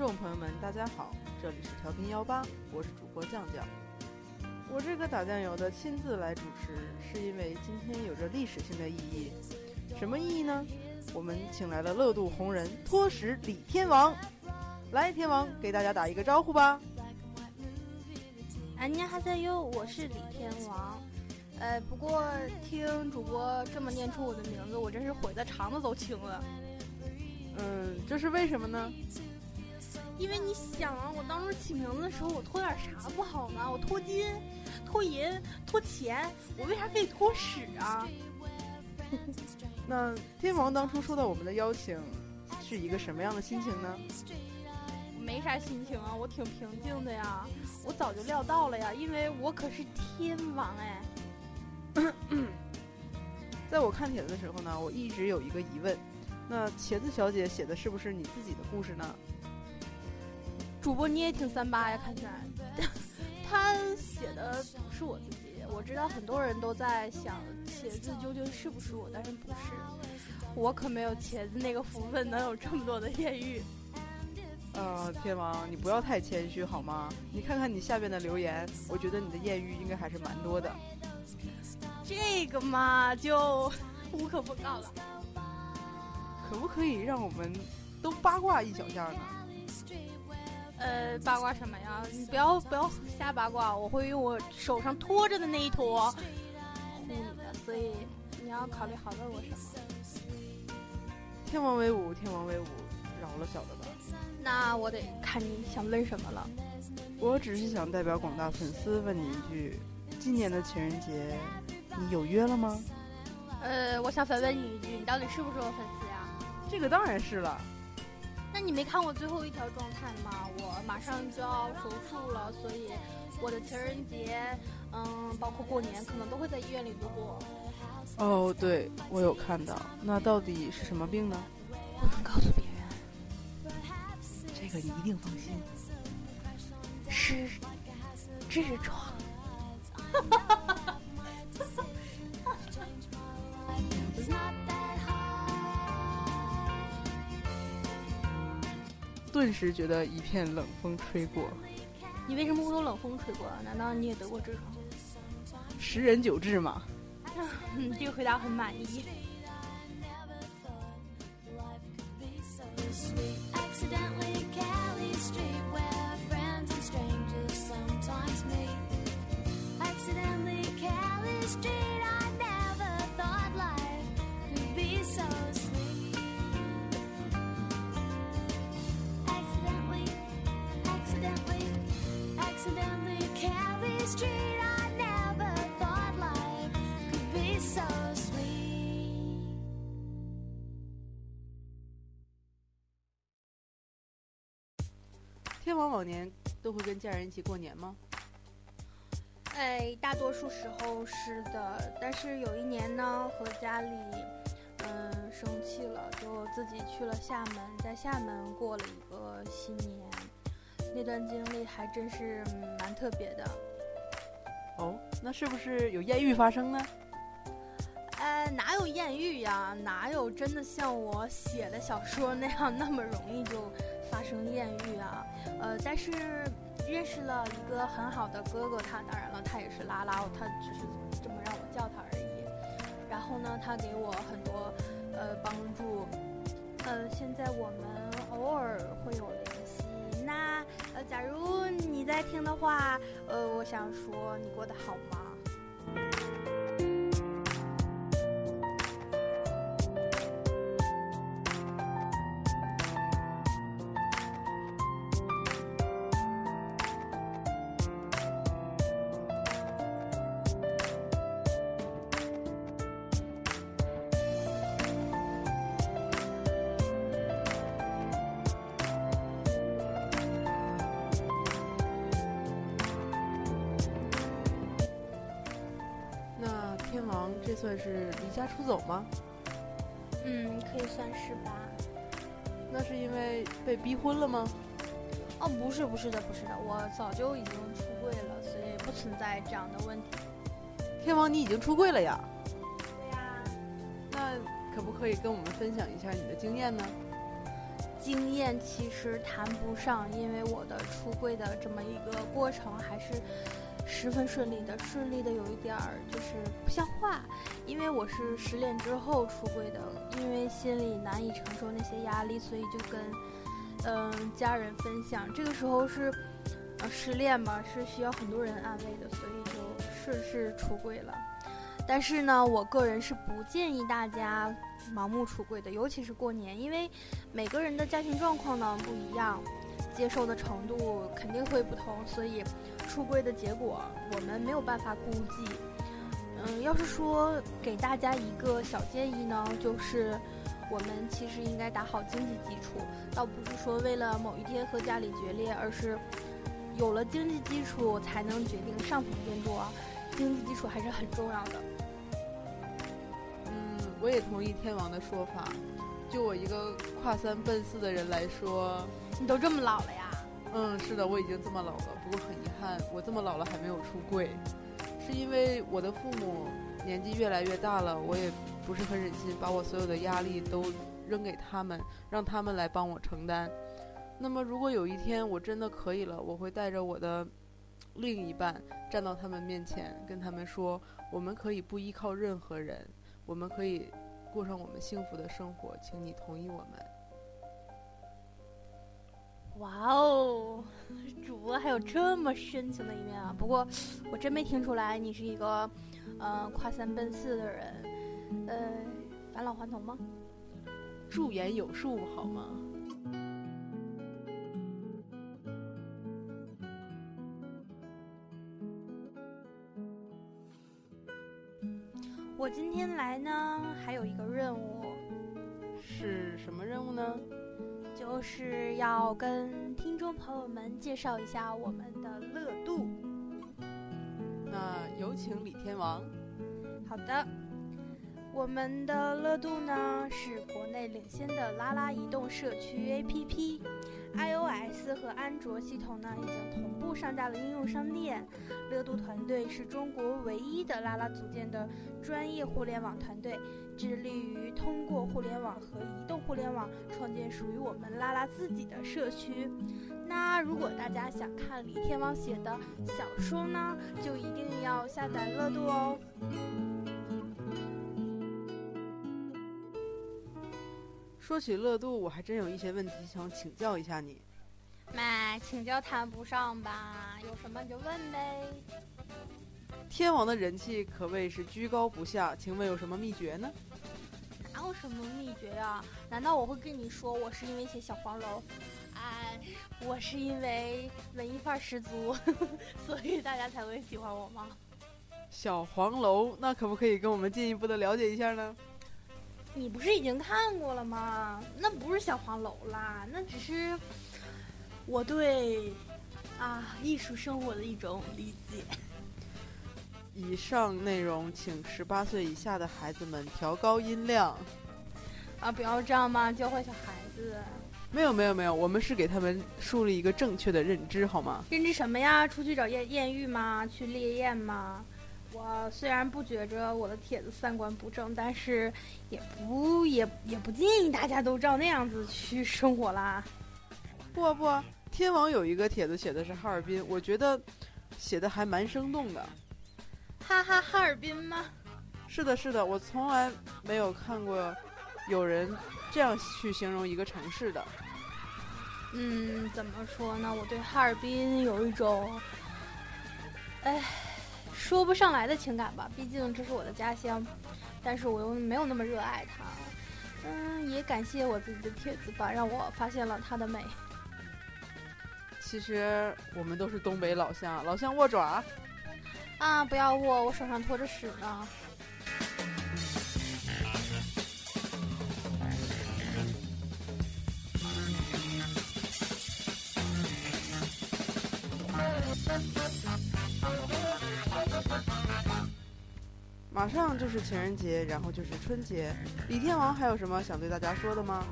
众朋友们，大家好，这里是调频幺八，我是主播酱酱。我这个打酱油的亲自来主持，是因为今天有着历史性的意义。什么意义呢？我们请来了乐度红人托什李天王，来，天王给大家打一个招呼吧。安妮哈塞哟，我是李天王。呃，不过听主播这么念出我的名字，我真是悔得肠子都青了。嗯，这是为什么呢？因为你想啊，我当初起名字的时候，我托点啥不好呢？我托金、托银、托钱，我为啥可以托屎啊？那天王当初收到我们的邀请，是一个什么样的心情呢？没啥心情啊，我挺平静的呀。我早就料到了呀，因为我可是天王哎。在我看帖子的时候呢，我一直有一个疑问，那茄子小姐写的是不是你自己的故事呢？主播你也挺三八呀，看起来。他写的不是我自己，我知道很多人都在想茄子究竟是不是我，但是不是，我可没有茄子那个福分，能有这么多的艳遇。呃，天王，你不要太谦虚好吗？你看看你下边的留言，我觉得你的艳遇应该还是蛮多的。这个嘛，就无可奉告了。可不可以让我们都八卦一小下呢？呃，八卦什么呀？你不要不要瞎八卦，我会用我手上托着的那一坨呼你的，所以你要考虑好问我什么。天王威武，天王威武，饶了小的吧。那我得看你想问什么了。我只是想代表广大粉丝问你一句：今年的情人节。你有约了吗？呃，我想反问你一句，你到底是不是我粉丝呀？这个当然是了。那你没看我最后一条状态吗？我马上就要手术了，所以我的情人节，嗯，包括过年，可能都会在医院里度过。哦，对，我有看到。那到底是什么病呢？不能告诉别人。这个你一定放心。是痔疮。顿时觉得一片冷风吹过。你为什么会有冷风吹过？难道你也得过痔疮？十人九痔吗。嗯，这个回答很满意。天王往年都会跟家人一起过年吗？哎，大多数时候是的，但是有一年呢，和家里嗯生气了，就自己去了厦门，在厦门过了一个新年。那段经历还真是蛮特别的。哦，那是不是有艳遇发生呢？呃，哪有艳遇呀？哪有真的像我写的小说那样那么容易就？发生艳遇啊，呃，但是认识了一个很好的哥哥，他当然了，他也是拉拉，他只是这么让我叫他而已。然后呢，他给我很多呃帮助，呃，现在我们偶尔会有联系。那呃，假如你在听的话，呃，我想说，你过得好吗？算是离家出走吗？嗯，可以算是吧。那是因为被逼婚了吗？哦，不是，不是的，不是的，我早就已经出柜了，所以不存在这样的问题。天王，你已经出柜了呀？对呀。那可不可以跟我们分享一下你的经验呢？经验其实谈不上，因为我的出柜的这么一个过程还是十分顺利的，顺利的有一点儿就是不像话，因为我是失恋之后出柜的，因为心里难以承受那些压力，所以就跟嗯家人分享。这个时候是呃失恋嘛，是需要很多人安慰的，所以就顺势出柜了。但是呢，我个人是不建议大家盲目出柜的，尤其是过年，因为每个人的家庭状况呢不一样，接受的程度肯定会不同，所以出柜的结果我们没有办法估计。嗯，要是说给大家一个小建议呢，就是我们其实应该打好经济基础，倒不是说为了某一天和家里决裂，而是有了经济基础才能决定上层建筑啊，经济基础还是很重要的。嗯我也同意天王的说法，就我一个跨三奔四的人来说，你都这么老了呀？嗯，是的，我已经这么老了。不过很遗憾，我这么老了还没有出柜，是因为我的父母年纪越来越大了，我也不是很忍心把我所有的压力都扔给他们，让他们来帮我承担。那么如果有一天我真的可以了，我会带着我的另一半站到他们面前，跟他们说，我们可以不依靠任何人。我们可以过上我们幸福的生活，请你同意我们。哇哦，主播还有这么深情的一面啊！不过我真没听出来你是一个，呃，跨三奔四的人，呃，返老还童吗？驻颜有术，好吗？我今天来呢，还有一个任务，是什么任务呢？就是要跟听众朋友们介绍一下我们的乐度。那有请李天王。好的，我们的乐度呢是国内领先的拉拉移动社区 APP。iOS 和安卓系统呢，已经同步上架了应用商店。乐度团队是中国唯一的拉拉组建的专业互联网团队，致力于通过互联网和移动互联网创建属于我们拉拉自己的社区。那如果大家想看李天王写的小说呢，就一定要下载乐度哦。说起乐度，我还真有一些问题想请教一下你。妈，请教谈不上吧，有什么你就问呗。天王的人气可谓是居高不下，请问有什么秘诀呢？哪有什么秘诀呀？难道我会跟你说我是因为写小黄楼？哎，我是因为文艺范儿十足，所以大家才会喜欢我吗？小黄楼，那可不可以跟我们进一步的了解一下呢？你不是已经看过了吗？那不是小黄楼啦，那只是我对啊艺术生活的一种理解。以上内容请十八岁以下的孩子们调高音量。啊，不要这样嘛，教坏小孩子。没有没有没有，我们是给他们树立一个正确的认知，好吗？认知什么呀？出去找艳艳遇吗？去猎艳吗？我虽然不觉着我的帖子三观不正，但是也不也也不建议大家都照那样子去生活啦。不啊不啊，天王有一个帖子写的是哈尔滨，我觉得写的还蛮生动的。哈哈，哈尔滨吗？是的，是的，我从来没有看过有人这样去形容一个城市的。嗯，怎么说呢？我对哈尔滨有一种，哎。说不上来的情感吧，毕竟这是我的家乡，但是我又没有那么热爱它。嗯，也感谢我自己的帖子吧，让我发现了它的美。其实我们都是东北老乡，老乡握爪。啊，不要握，我手上拖着屎呢。马上就是情人节，然后就是春节。李天王还有什么想对大家说的吗？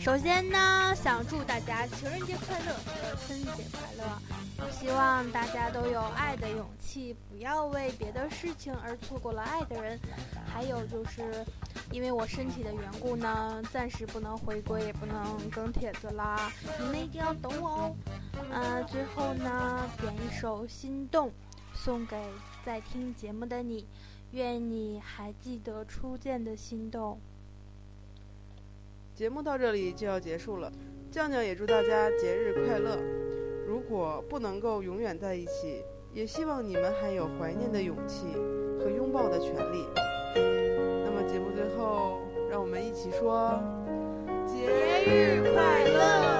首先呢，想祝大家情人节快乐和春节快乐。希望大家都有爱的勇气，不要为别的事情而错过了爱的人。还有就是，因为我身体的缘故呢，暂时不能回归，也不能更帖子啦。你们一定要等我哦。呃，最后呢，点一首《心动》，送给在听节目的你，愿你还记得初见的心动。节目到这里就要结束了，酱酱也祝大家节日快乐。如果不能够永远在一起，也希望你们还有怀念的勇气和拥抱的权利。那么节目最后，让我们一起说节日快乐，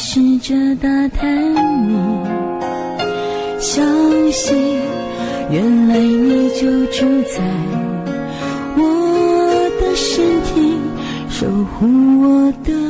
试着打探你消息，原来你就住在我的身体，守护我的。